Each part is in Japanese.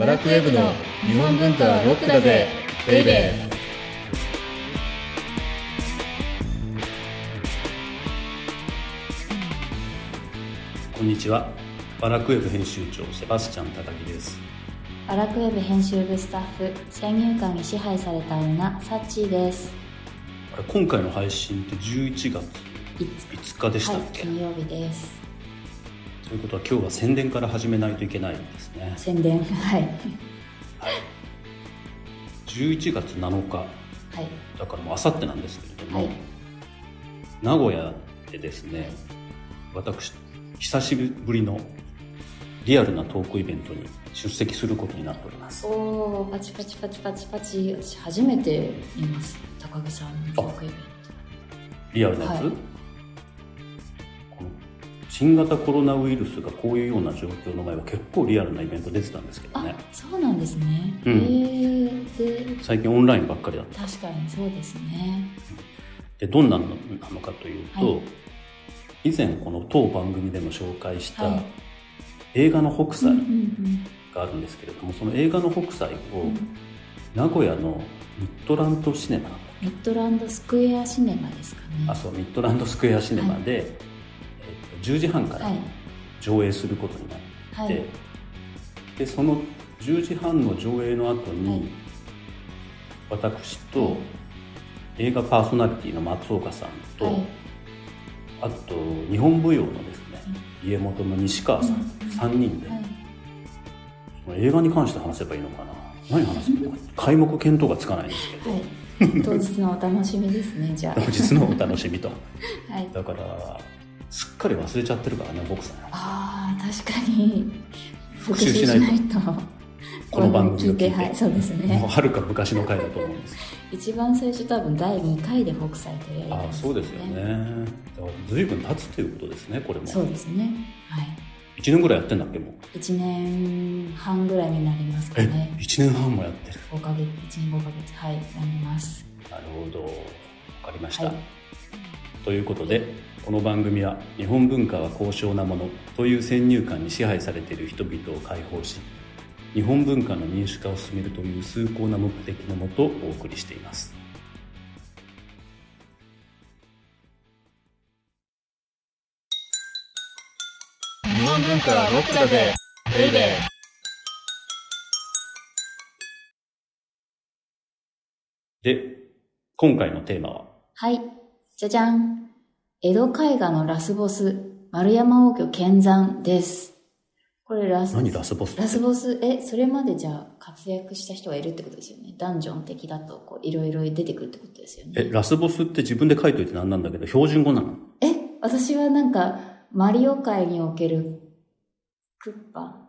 バラクウェブの日本文化はロックだぜベイベー。こんにちは。バラクウェブ編集長セバスチャン高木です。バラクウェブ編集部スタッフ先入観に支配された女サッチーです。今回の配信って11月い5日でしたはいっけ、金曜日ですということは今日は宣伝から始めないといけないんですね。宣伝。はい。11月7日、はい。だからもう明後日なんですけれども、はい。名古屋でですね、私、久しぶりのリアルなトークイベントに出席することになっております。おおパチパチパチパチパチ。私初めて見ます。高木さんのトークイベンリアルなやつ、はい新型コロナウイルスがこういうような状況の前は結構リアルなイベント出てたんですけどね。そうなんですね、うん。最近オンラインばっかりだった。確かにそうですね。でどんなのなのかというと、はい。以前この当番組でも紹介したはい。映画の北うん斎うん。があるんですけれども、その映画の北斎をうん。名古屋のミッドランドシネマ、ミッドランドスクエアシネマですかね。あそうミッドランドスクエアシネマで、えっと10時半からはい。上映することになって、はい。でその10時半の上映の後に、はい。私と映画パーソナリティの松岡さんと、はい。あと日本舞踊のですね、家元の西川さん、うん。3人で、映画に関して話せばいいのかな？何話すの？開目見当がつかないんですけど、はい。当日のお楽しみですねじゃ当日のお楽しみと。あ はい。だからすっかり忘れちゃってるからね僕さんああ確かに。復習しないと。この番組を聞いて。はいそうですもうねはるか昔の回だと思うんです。一番最初多分第2回で北斎取り上げたんああそうですよね。だから随分経つということですねこれも。そうですね。はい。1年ぐらいやってんだっけもう？1年半ぐらいになりますかえね1年半もやってる。5ヶ月1年5ヶ月はいなります。なるほど。わかりました、はいということでこの番組は「日本文化は高尚なもの」という先入観に支配されている人々を解放し日本文化の民主化を進めるという崇高な目的のもとお送りしています。日本文化はロックだぜ。ベイベーで今回のテーマは？はいじゃじゃん。江戸絵画のラスボス丸山王居見山です。これラス何ラスボス？ラスボス、え、それまでじゃあ活躍した人がいるってことですよね。ダンジョン的だと、こう、いろいろ出てくるってことですよね。えラスボスって自分で書いといてなんなんだけど標準語なの？え、私はなんか、マリオ界における、クッパ。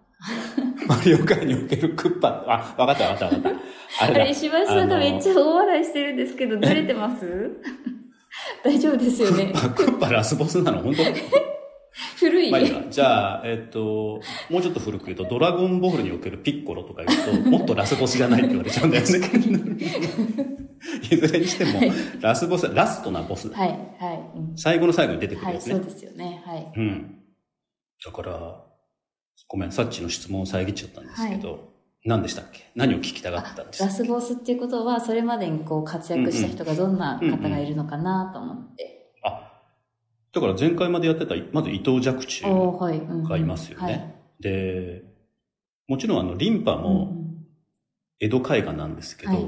マリオ界におけるクッパ。あわかったわかったわかった。あれだ。あれ、石橋さんがめっちゃ大笑いしてるんですけど、ずれてます？大丈夫ですよね。あ クッパラスボスなの？本当？古い。まあいいわじゃあ、えっと、もうちょっと古く言うと、ドラゴンボールにおけるピッコロとか言うと、もっとラスボスじゃないって言われちゃうんだよね。いずれにしても、ラスボス、ラストなボスだ。はい、はい。うん最後の最後に出てくるはい、やつね。そうですよね。はい。うん。だから、ごめん、さっきの質問を遮っちゃったんですけど、何でしたっけ？何を聞きたがってたんですラかスボスっていうことは、それまでにこう活躍した人がどんな方がいるのかなと思って。あ、だから前回までやってた、まず伊藤若冲がいますよね。はいで、もちろんあの、リンパうんも江戸絵画なんですけど、はい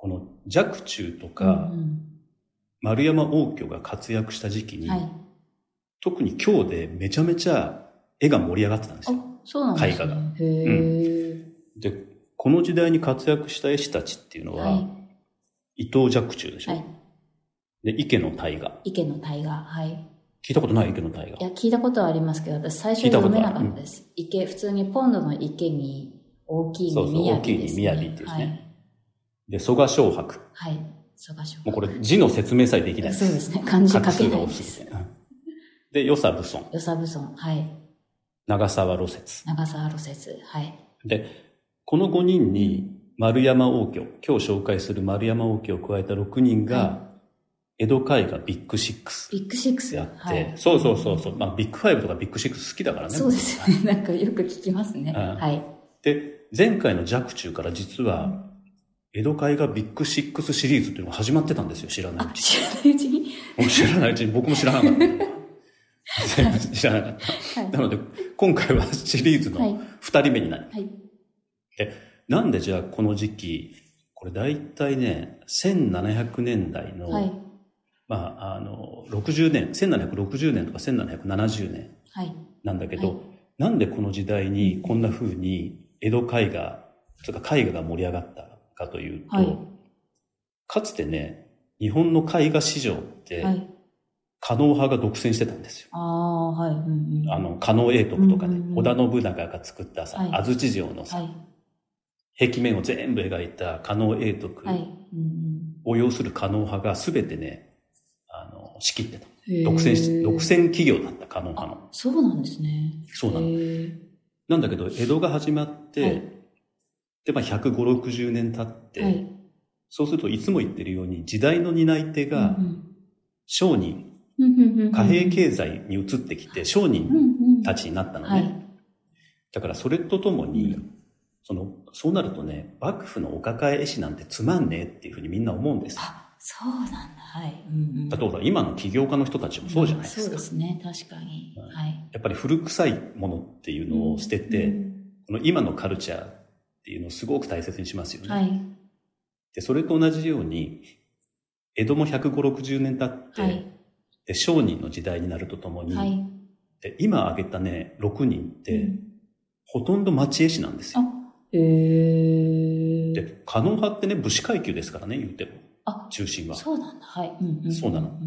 この若冲とうんかうん丸山応挙が活躍した時期に、はい。特に今日でめちゃめちゃ絵が盛り上がってたんですよ。あ、そうなんですね。絵画がへえ。で、この時代に活躍した絵師たちっていうのは、はい。伊藤若冲でしょ、はい。で、池の大河。池の大河。はい。聞いたことない池の大河？いや、聞いたことはありますけど、私最初読めなかったです。池、普通にポンドの池に、大きいそうそうに雅です、ね。大きいに雅っていうですねで、曾我蕭白。はい。はい。曾我蕭もうこれ字の説明さえできない。そうですね。漢字書けないです。て。で、与謝蕪村。与謝蕪村。はい。長沢芦雪。長沢芦雪。はい。で、この5人に円山応挙、今日紹介する円山応挙を加えた6人が、は江戸絵画 Big Sixスビッグシックス。であって、はい。そうそうそうそう、まあ Big Five とか Big Six 好きだからね。そうですね。なんかよく聞きますね。うんはい。で、前回の若冲から実は、江戸絵画ビッグシックスシリーズっていうのが始まってたんですよ、知らないうあ、ち知らないうちに？知らないうちに僕も知らなかった。知らなかった。はい。なので、今回はシリーズはいの2人目になる。はい。なんでじゃあこの時期、これ大体ね、1700年代の、はい。まあ、あの、60年、1760年とか1770年はい。なんだけど、はいなんでこの時代にこんな風に江戸絵画、とか絵画が盛り上がったかというと、はいかつてね、日本の絵画市場って、はい。狩野派が独占してたんですよ。ああ、はい。うんうん。あの、英徳とかね、うんうんうん織田信長が作ったさ、はい安土城のさ、はい。壁面を全部描いた狩野英徳を要する狩野派が全てね、あの、仕切ってた。うん。独占独占企業だった狩野派の。あ、そうなんですね。そうなのなんだけど、江戸が始まって、はいで、まあ、150、60年経って、はい。そうするといつも言ってるように、時代の担い手がうん商人、うんうんうんうん貨幣経済に移ってきて商うん人うんたちになったのね。はい。だからそれとともに、その、そうなるとね、幕府のお抱え絵師なんてつまんねえっていうふうにみんな思うんですよ。あ、そうなんだ。はい。うんうんだってほら、今の起業家の人たちもそうじゃないですか。そうですね。確かに。はいはい。やっぱり古臭いものっていうのを捨てて、うんこの今のカルチャーっていうのをすごく大切にしますよね。はい。で、それと同じように、江戸も150、60年経って、はい。で商人の時代になるとともに、はい。で今挙げたね、6人って、うんほとんど町絵師なんですよ。あ、へえ。で、カノン派ってね、武士階級ですからね、言っても。あ、中心は。そうなんだ。はい。うんうんそうなのん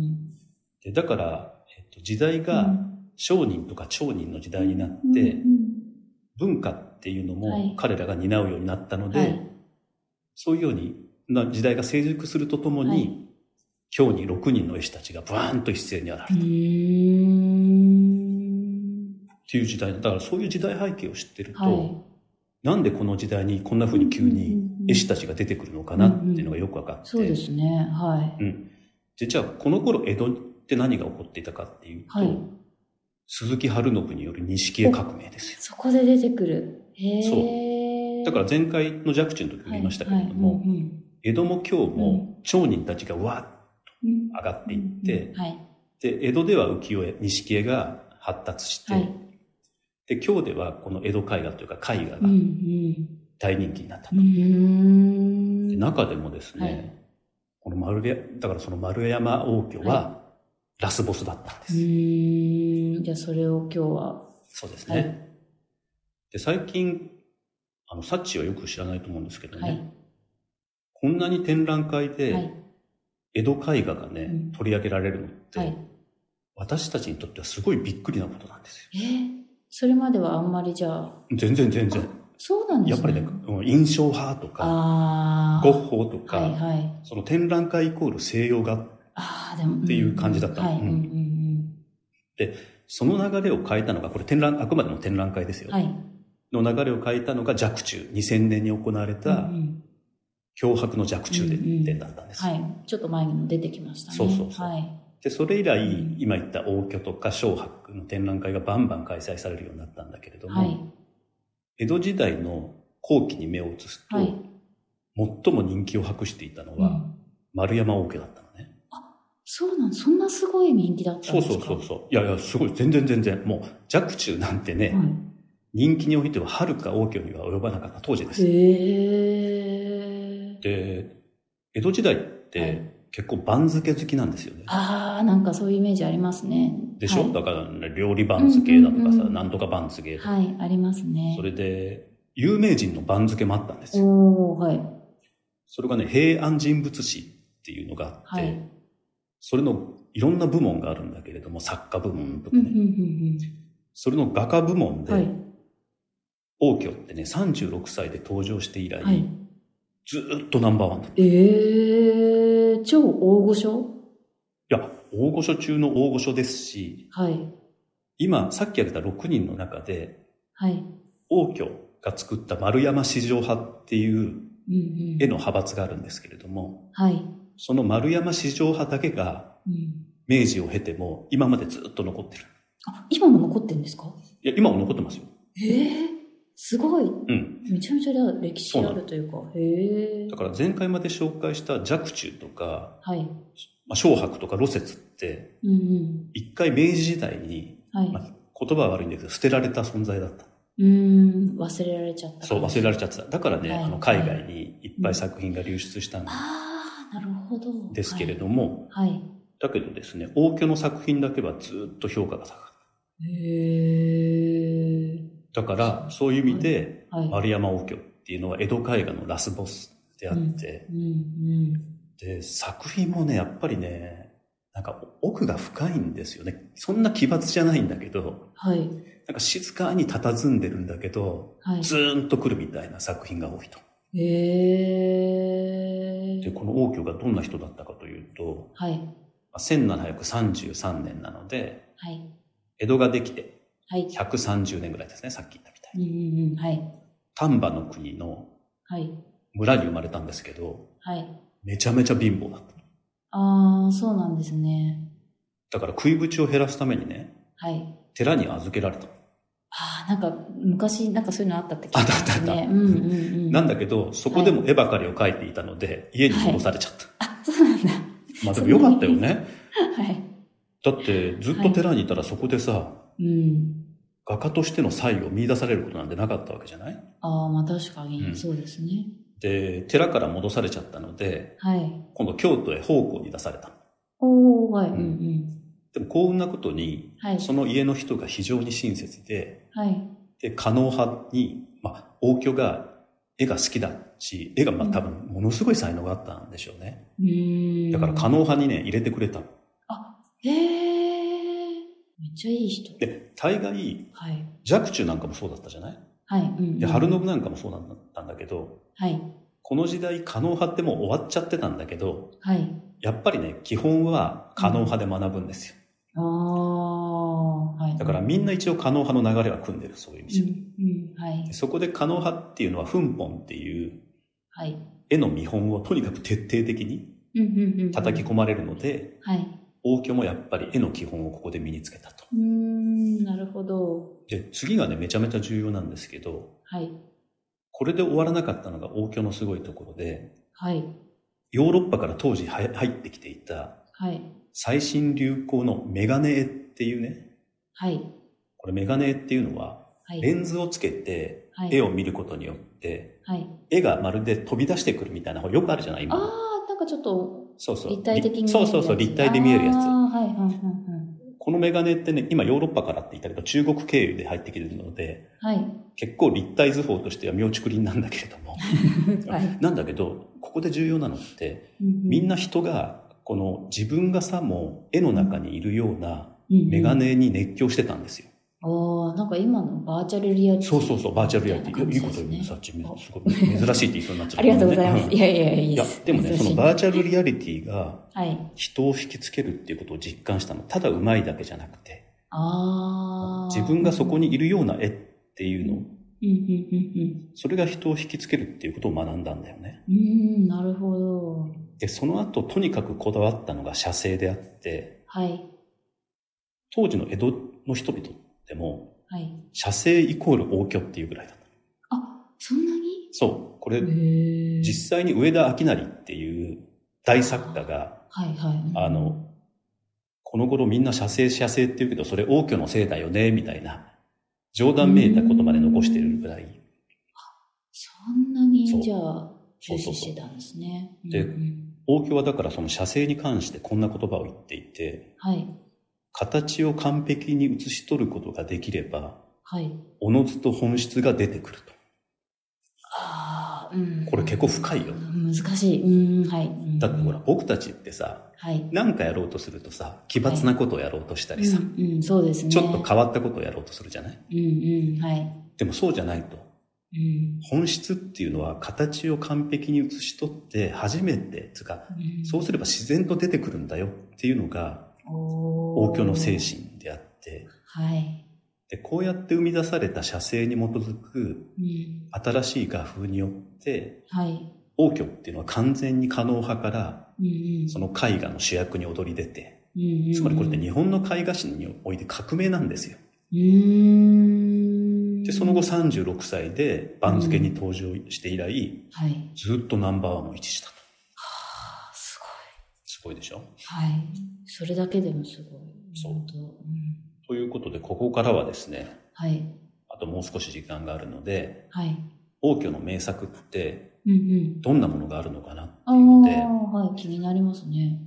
でだから、えっと、時代うがん商人とか町人の時代になって、うんうん文化っていうのはいも彼らが担うようになったので、はいそういうようにな時代が成熟するとともに、はい今日に6人の絵師たちがブワーンと一斉に現れたうっ。ていう時代だからそういう時代背景を知ってると、はい。なんでこの時代にこんな風に急に絵師たちが出てくるのかなっていうのがよく分かって、そうですね。はい。うん、でじゃあこの頃江戸って何が起こっていたかっていうと、はい鈴木春信による錦絵革命ですよそこで出てくる。へえ。そうだから前回の若冲の時も言いましたけれども、はいはいうん江戸も今日も町人たちがわーっとうん上がっていって、うんはい。で江戸では浮世絵錦絵が発達して、はい。で今日ではこの江戸絵画というか絵画がうんうん。大人気になったうーん。で中でもですね、はいこの丸やだからその丸山王居はラスボスだったんです、うーん。じゃあそれを今日は。そうですね、はいで最近あのサッチはよく知らないと思うんですけどね、はい。こんなに展覧会で、はい。江戸絵画がね、うん取り上げられるのって、はい。私たちにとってはすごいびっくりなことなんですよ。えー、それまではあんまりじゃあ、全然全然。そうなんですね。やっぱりね、うん印象派とか。ゴッホとか、はいはい。その展覧会イコール西洋画、ああ、でも。っていう感じだったのはい。うんうんうんその流れを変えたのが、これ展覧、あくまでも展覧会ですよ。うん。はい。の流れを変えたのが若冲、2000年に行われたん脅迫の若冲うんうん展だったんです。はい。ちょっと前にも出てきましたね。そうそうそうはい。で、それ以来、うん今言った王居とか小博の展覧会がバンバン開催されるようになったんだけれども、はい。江戸時代の後期に目を移すと、はい。最も人気を博していたのは、うん丸山王家だったのね。そうなん、そんなすごい人気だったんそうですか？そうそうそう。いやいや、すごい、全然全然。もう、若冲なんてね、はい人気においては遥か王居には及ばなかった当時です。へえ。で、江戸時代っはいて結構番付好きなんですよね。ああ、なんかそういうイメージありますね。でしょ、はいだから、ね、料理番付だとかさ、うんうんうんなんとか番付とか、はい、ありますね。それで、有名人の番付もあったんですよ。おおはい。それがね、平安人物史っていうのがあって、はい。それのいろんな部門があるんだけれども、作家部門とかうん、うん、ね、うんそれの画家部門うん。で、はい。王居ってね、36歳で登場して以来、はい。ずーっとナンバーワンだった。いええ超大御所？や、大御所中の大御所ですし、はい。今、さっき挙げた6人の中で、はい。王居が作った丸山四条派っていう。絵の派閥があるんですけれども、はい。その丸山四条派だけがうん。明治を経ても今までずっと残ってる。あ、今も残ってるんですか？いや、今も残ってますよ。ええすごい。うん。めちゃめちゃ歴史あるというか。へえだ。から前回まで紹介した若冲とか、はい。まあ、小白とか露雪って、うんうん。一回明治時代に、はい。まあ、言葉は悪いんだけど、捨てられた存在だった。うーん、忘れられちゃった。そう、忘れられちちゃってた。だからね、はいあの海外にいっぱい作品が流出したんああ、なるほど。ですけれども、はい。はい。だけどですね、王居の作品だけはずっと評価が高かっへえ。た。だから、そういう意味で、はい。丸山王居っていうのは江戸絵画のラスボスであって、うんうん。で、作品もね、やっぱりね、なんか奥が深いんですよね。そんな奇抜じゃないんだけど、はい。なんか静かに佇んでるんだけど、はい。ズーンと来るみたいな作品が多いと。へえ。で、この王居がどんな人だったかというと、はい。まあ1733年なので、はい。江戸ができてはい。130年ぐらいですね、さっき言ったみたいうんに。うんうん。はい。丹波の国のはい。村に生まれたんですけど、はい。めちゃめちゃ貧乏だった。ああ、そうなんですね。だから食いぶちを減らすためにね、はい。寺に預けられた。ああ、なんか、昔、なんかそういうのあったって聞いたあったあったあね。うんうんうん。なんだけど、そこでも絵ばかりを描いていたので、家に戻されちゃった。あ、そうなんだ。まあでもよかったよね。はい。だって、ずっと寺にいたらそこでさ、うん。画家としての才を見出されることなんてなかったわけじゃない？ああ、まあ確かうんに、そうですね。で、寺から戻されちゃったので、はい。今度京都へ奉公に出された。おー、はい。ううんんうん。でも幸運なことに、はい。その家の人が非常に親切で、はい。で、可能派に、まあ、王居が絵が好きだし、絵がまあうん多分ものすごい才能があったんでしょうね。うーん。だから可能派にね、入れてくれたの。あ、へえ。めっちゃいい人。で、大概、はい。若冲なんかもそうだったじゃない？はい。うん、うん。で、春信なんかもそうだったんだけど、はい。この時代、可能派ってもう終わっちゃってたんだけど、はい。やっぱりね、基本は可能派で学ぶんですよ。ああ、はい。だからみんな一応可能派の流れは組んでる、そういう意味じゃ。うん、うん。はいで。そこで可能派っていうのは、粉本っていうはい。絵の見本をとにかく徹底的にうん、うん、うん。叩き込まれるので、はい。王居もやっぱり絵の基本をここで身につけたと。うーん、なるほど。で、次がね、めちゃめちゃ重要なんですけど、はい。これで終わらなかったのが王居のすごいところで、はい。ヨーロッパから当時は入ってきていたはい。最新流行のメガネ絵っていうね、はい。これメガネ絵っていうのは、はい。レンズをつけてはい絵を見ることによって、はい。絵がまるで飛び出してくるみたいな方よくあるじゃないあ今。あ、なんかちょっとそうそう。立体的に見えるそうそうそう、立体で見えるやつ。はい、はい、はい、このメガネってね、今ヨーロッパからって言ったけど、中国経由で入ってきてるので、はい。はい。結構立体図法としては妙竹林なんだけれども。はい。なんだけど、ここで重要なのって、みんな人が、この自分がさも絵の中にいるようなメガネ。ネに熱狂してたんですよ。ああ、なんか今のバーチャルリアリティ。そうそうそう、バーチャルリアリティ。いいこと言うね、ねさっち。すごい珍しいって言いそうになっちゃありがとうございます。んいやいやいや、いやでもね、そのバーチャルリアリティがはい。人を引きつけるっていうことを実感したの。ただ上手いだけじゃなくて、ああ。自分がそこにいるような絵っていうの、うん、うん、うん、それが人を引きつけるっていうことを学んだんだよね。うん。うん、なるほど。で、その後、とにかくこだわったのが写生であって、はい。当時の江戸の人々でも、はい。写生イコール応挙っていうぐらいだった。あ、そんなに？そう。これ。実際に上田明成っていう大作家が、はい、はい。あの、この頃みんな写生写生って言うけど、それ王居のせいだよね、みたいな、冗談めいた言葉で残してるぐらい。そんなに、そうじゃあ、そうそうそう重視してたんですね。でうんうん王居はだからその写生に関してこんな言葉を言っていて、はい。形を完璧に写し取ることができれば、はい。おのずと本質が出てくると。ああ、うん。これ結構深いよ難しい。うん、はい。うんだってほら、、僕たちってさ、はい。何かやろうとするとさ、奇抜なことをやろうとしたりさ、うん、うん、そうですね。ちょっと変わったことをやろうとするじゃない？うん、うん、はい。でもそうじゃないと。うん。本質っていうのは形を完璧に写し取って初めて、つうか、うんそうすれば自然と出てくるんだよっていうのがお王居の精神。神であって、はい。で、こうやって生み出された写生に基づくうん。新しい画風によって、はい。王居っていうのは完全に可能派からうん、うん。その絵画の主役に躍り出て、うんうん、つまりこれって日本の絵画史において革命なんですよ。で、で、その後36歳で番付に登場して以来、はい。ずっとナンバーワンを維持したと。すすごいでしょ？はい。それだけでもすごい。そう。ということで、ここからはですね、はい。あともう少し時間があるので、はい。王居の名作ってうんうん。どんなものがあるのかなっていうので、はい。気になりますね。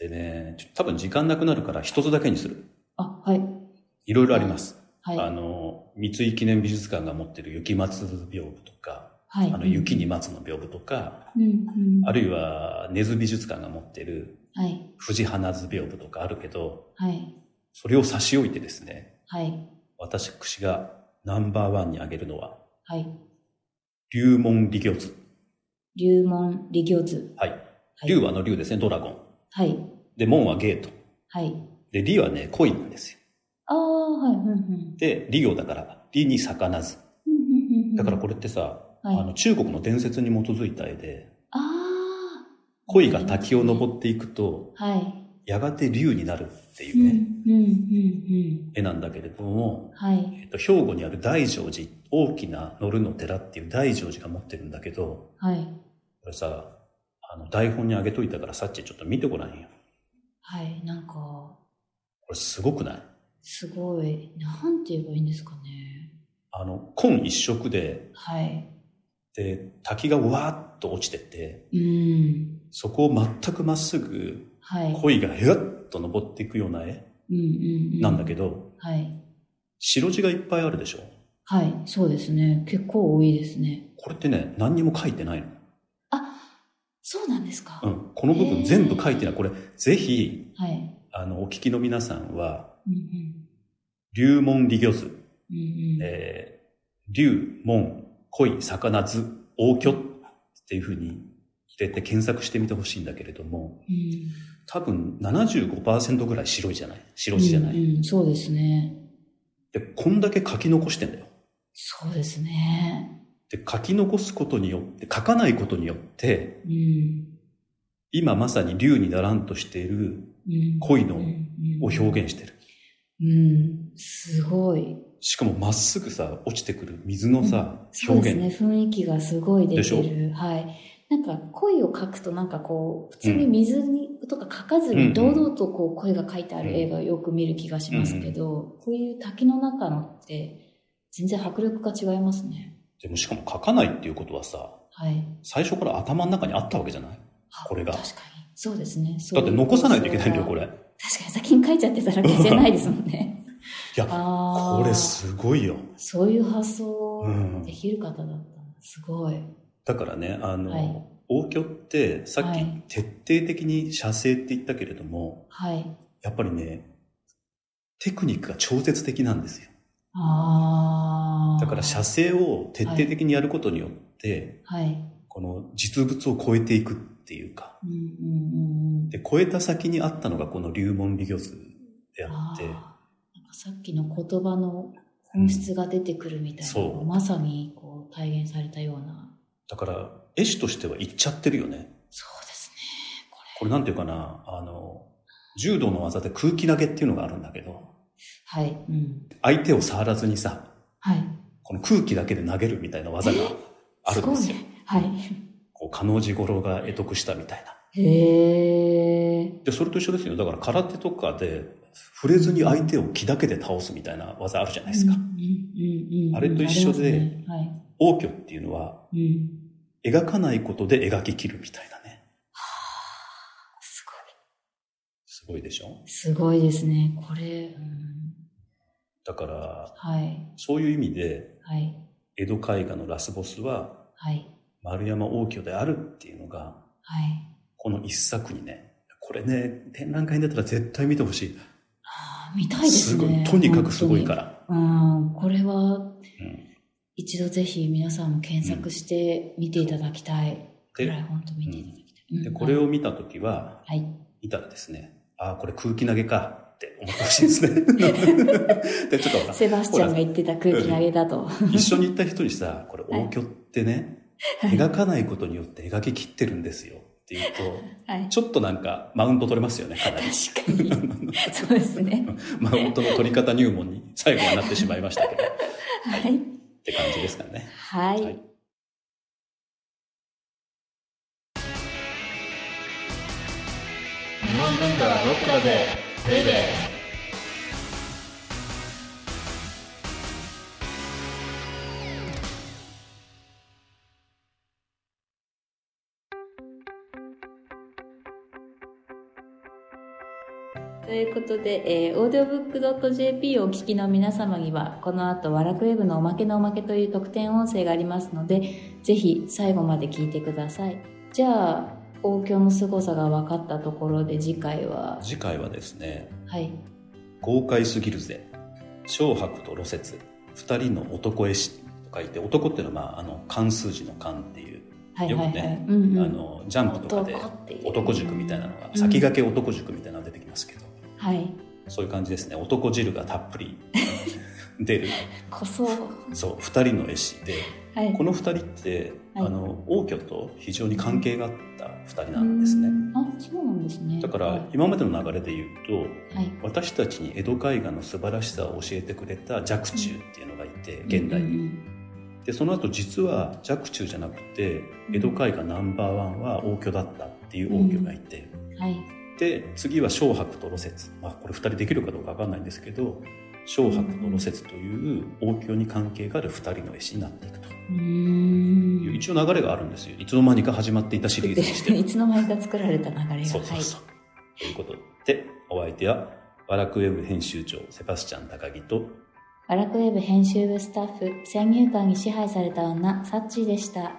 でね、多分時間なくなるから一つだけにする。あ、はい。いろいろあります。はい。あの、三井記念美術館が持ってる雪松屏風とか、はい。あの雪に松の屏風とか、うんうん。あるいは根津美術館が持ってるはい。藤花図屏風とかあるけど、はい。それを差し置いてですね、はい。私がナンバーワンに挙げるのは、はい。龍門理魚図。龍門理魚図。はい。はい龍はあの龍ですね、ドラゴン。はい。で、門はゲート。はい。で、理はね、恋なんですよ。ああ、はい。うんうん。で、理魚だから、理に魚図。うんうんうんうんだからこれってさ、はいあの中国の伝説に基づいた絵で、ああ。恋が滝を登っていくと、はい。やがて竜になるっていうん、うね、うん、うん、絵なんだけれども、うん。はい。えっと、兵庫にある大乗寺、大きな乗るの寺っていう大乗寺が持ってるんだけど、はい。これさ、あの、台本にあげといたからさっちちょっと見てごらんよ。はい。なんか、これすごくない？すごい。なんて言えばいいんですかね。あの、紺一色で、はい。で、滝がわーっと落ちてて、うん。そこを全くまっすぐはい。恋がへわっと登っていくような絵うんうんうん。なんだけど、はい。白地がいっぱいあるでしょ？はい。そうですね。結構多いですね。これってね、何にも書いてないの。あ、そうなんですか。うん。この部分全部書いてない。これ、ぜひ、はい。あの、お聞きの皆さんは、うんうん。龍門理魚図、うんうん。えー、龍門恋魚図大居っていうふうに入れて検索してみてほしいんだけれども、うん多分75%ぐらい白いじゃない？白地じゃない、うんうん、そうですね。で、こんだけ書き残してんだよ。そうですね。で、書き残すことによって、書かないことによって、うん。今まさに龍にならんとしているうん恋のを表現してる。うん。すごい。しかもまっすぐさ、落ちてくる水のさ、そうです表現。ね。雰囲気がすごい出でしてる。はい。なんか恋を描くとなんかこう、普通に水に、とか描かずうんうんに堂々とこう声が書いてある映画をよく見る気がしますけど、こういう滝の中のって全然迫力が違いますね。でもしかも書かないっていうことはさ、はい。最初から頭の中にあったわけじゃない？あこれが確かに。そうですね。だって残さないといけないんだよ、これ。確かに先に書いちゃってたら消せないですもんね。や。これすごいよ。そういう発想うんできる方だった。すごい。だからね、あの、はい応挙って、さっきはい徹底的に写生って言ったけれども、はい。やっぱりね、テクニックが超絶的なんですよ。だから写生を徹底的にやることによって、はい。この実物を超えていくっていうか、うんうんうんうん。で、超えた先にあったのがこの龍門理魚図であって、さっきの言葉の本質が出てくるみたいな、そうまさにこう体現されたような。だから絵師としては言っちゃってるよね。そうですね。ここれなんていうかな、あの、柔道の技で空気投げっていうのがあるんだけど、れ。はい。うん。相手を触らずにさ、はい。この空気だけで投げるみたいな技があるんですよ。ね。はい。こう、加納治五郎が得得したみたいな。へえ。で、それと一緒ですよ。だから空手とかで、触れずに相手を気だけで倒すみたいな技あるじゃないですか。あれと一緒でねはい。応挙っていうのは、うん。描かないことで描き切るみたいなね。すごい。すごいでしょ？すごいですね。これ、うん、だから、はい。そういう意味で、はい。江戸絵画のラスボスは、はい。丸山応挙であるっていうのが、はい。この一作にね、これね、展覧会に出たら絶対見てほしい。ああ、見たいですごいね。。とにかくすごいからら。うん、これはうん一度ぜひ皆さんも検索して見ていただきたい。でくらい本当見ていただきたい。で、うんこれを見たときは、はい。見たらですね、ああ、これ空気投げかって思ってほしいですね。で、ちょっとセバスチャンが言ってた空気投げだと。一緒に行った人にさ、これ、応挙ってね、描かないことによって描き切ってるんですよっていうと、はい。ちょっとなんかマウント取れますよね、かなり。確かに。そうですね。マウントの取り方入門に最後はなってしまいましたけど。はい。って感じですかね。はい。はい日本文化はロックだぜベイベーということで、えー、audiobook.jp をお聞きの皆様には、この後、ワラクウェブのおまけのおまけという特典音声がありますので、ぜひ最後まで聞いてください。じゃあ、王京の凄さが分かったところで次回は、次回はですね、はい。豪快すぎるぜ。小白と露雪。二人の男絵師と書いて、男っていうのは、まあ、あの、漢数字の漢っていう、はいはいはい。よくね、うんうんあの、ジャンプとかで男塾みたいなのが、うん先駆け男塾みたいなのが出てきますけど、はい。そういう感じですね。男汁がたっぷり 出る。こそ、そう、二人の絵師で、はい。この二人って、はいあの、王居と非常に関係があった二人なんですね。うんあ、そうなんですね。だからはい、今までの流れで言うと、はい。私たちに江戸絵画の素晴らしさを教えてくれた若冲っていうのがいて、現代に。うんで、その後実は若冲じゃなくて、江戸絵画ナンバーワンは王居だったっていう王居がいて、うんはい。で、次は小白と露雪。まあ、これ二人できるかどうかわかんないんですけど、小白と露雪という王居に関係がある二人の絵師になっていくとうーん。いう、一応流れがあるんですよ。いつの間にか始まっていたシリーズにして いつの間にか作られた流れが。そうそうそう。ということで、お相手は、ワラクウェブ編集長、セバスチャン高木と、ワラクウェブ編集部スタッフ、先入観に支配された女、サッチーでした。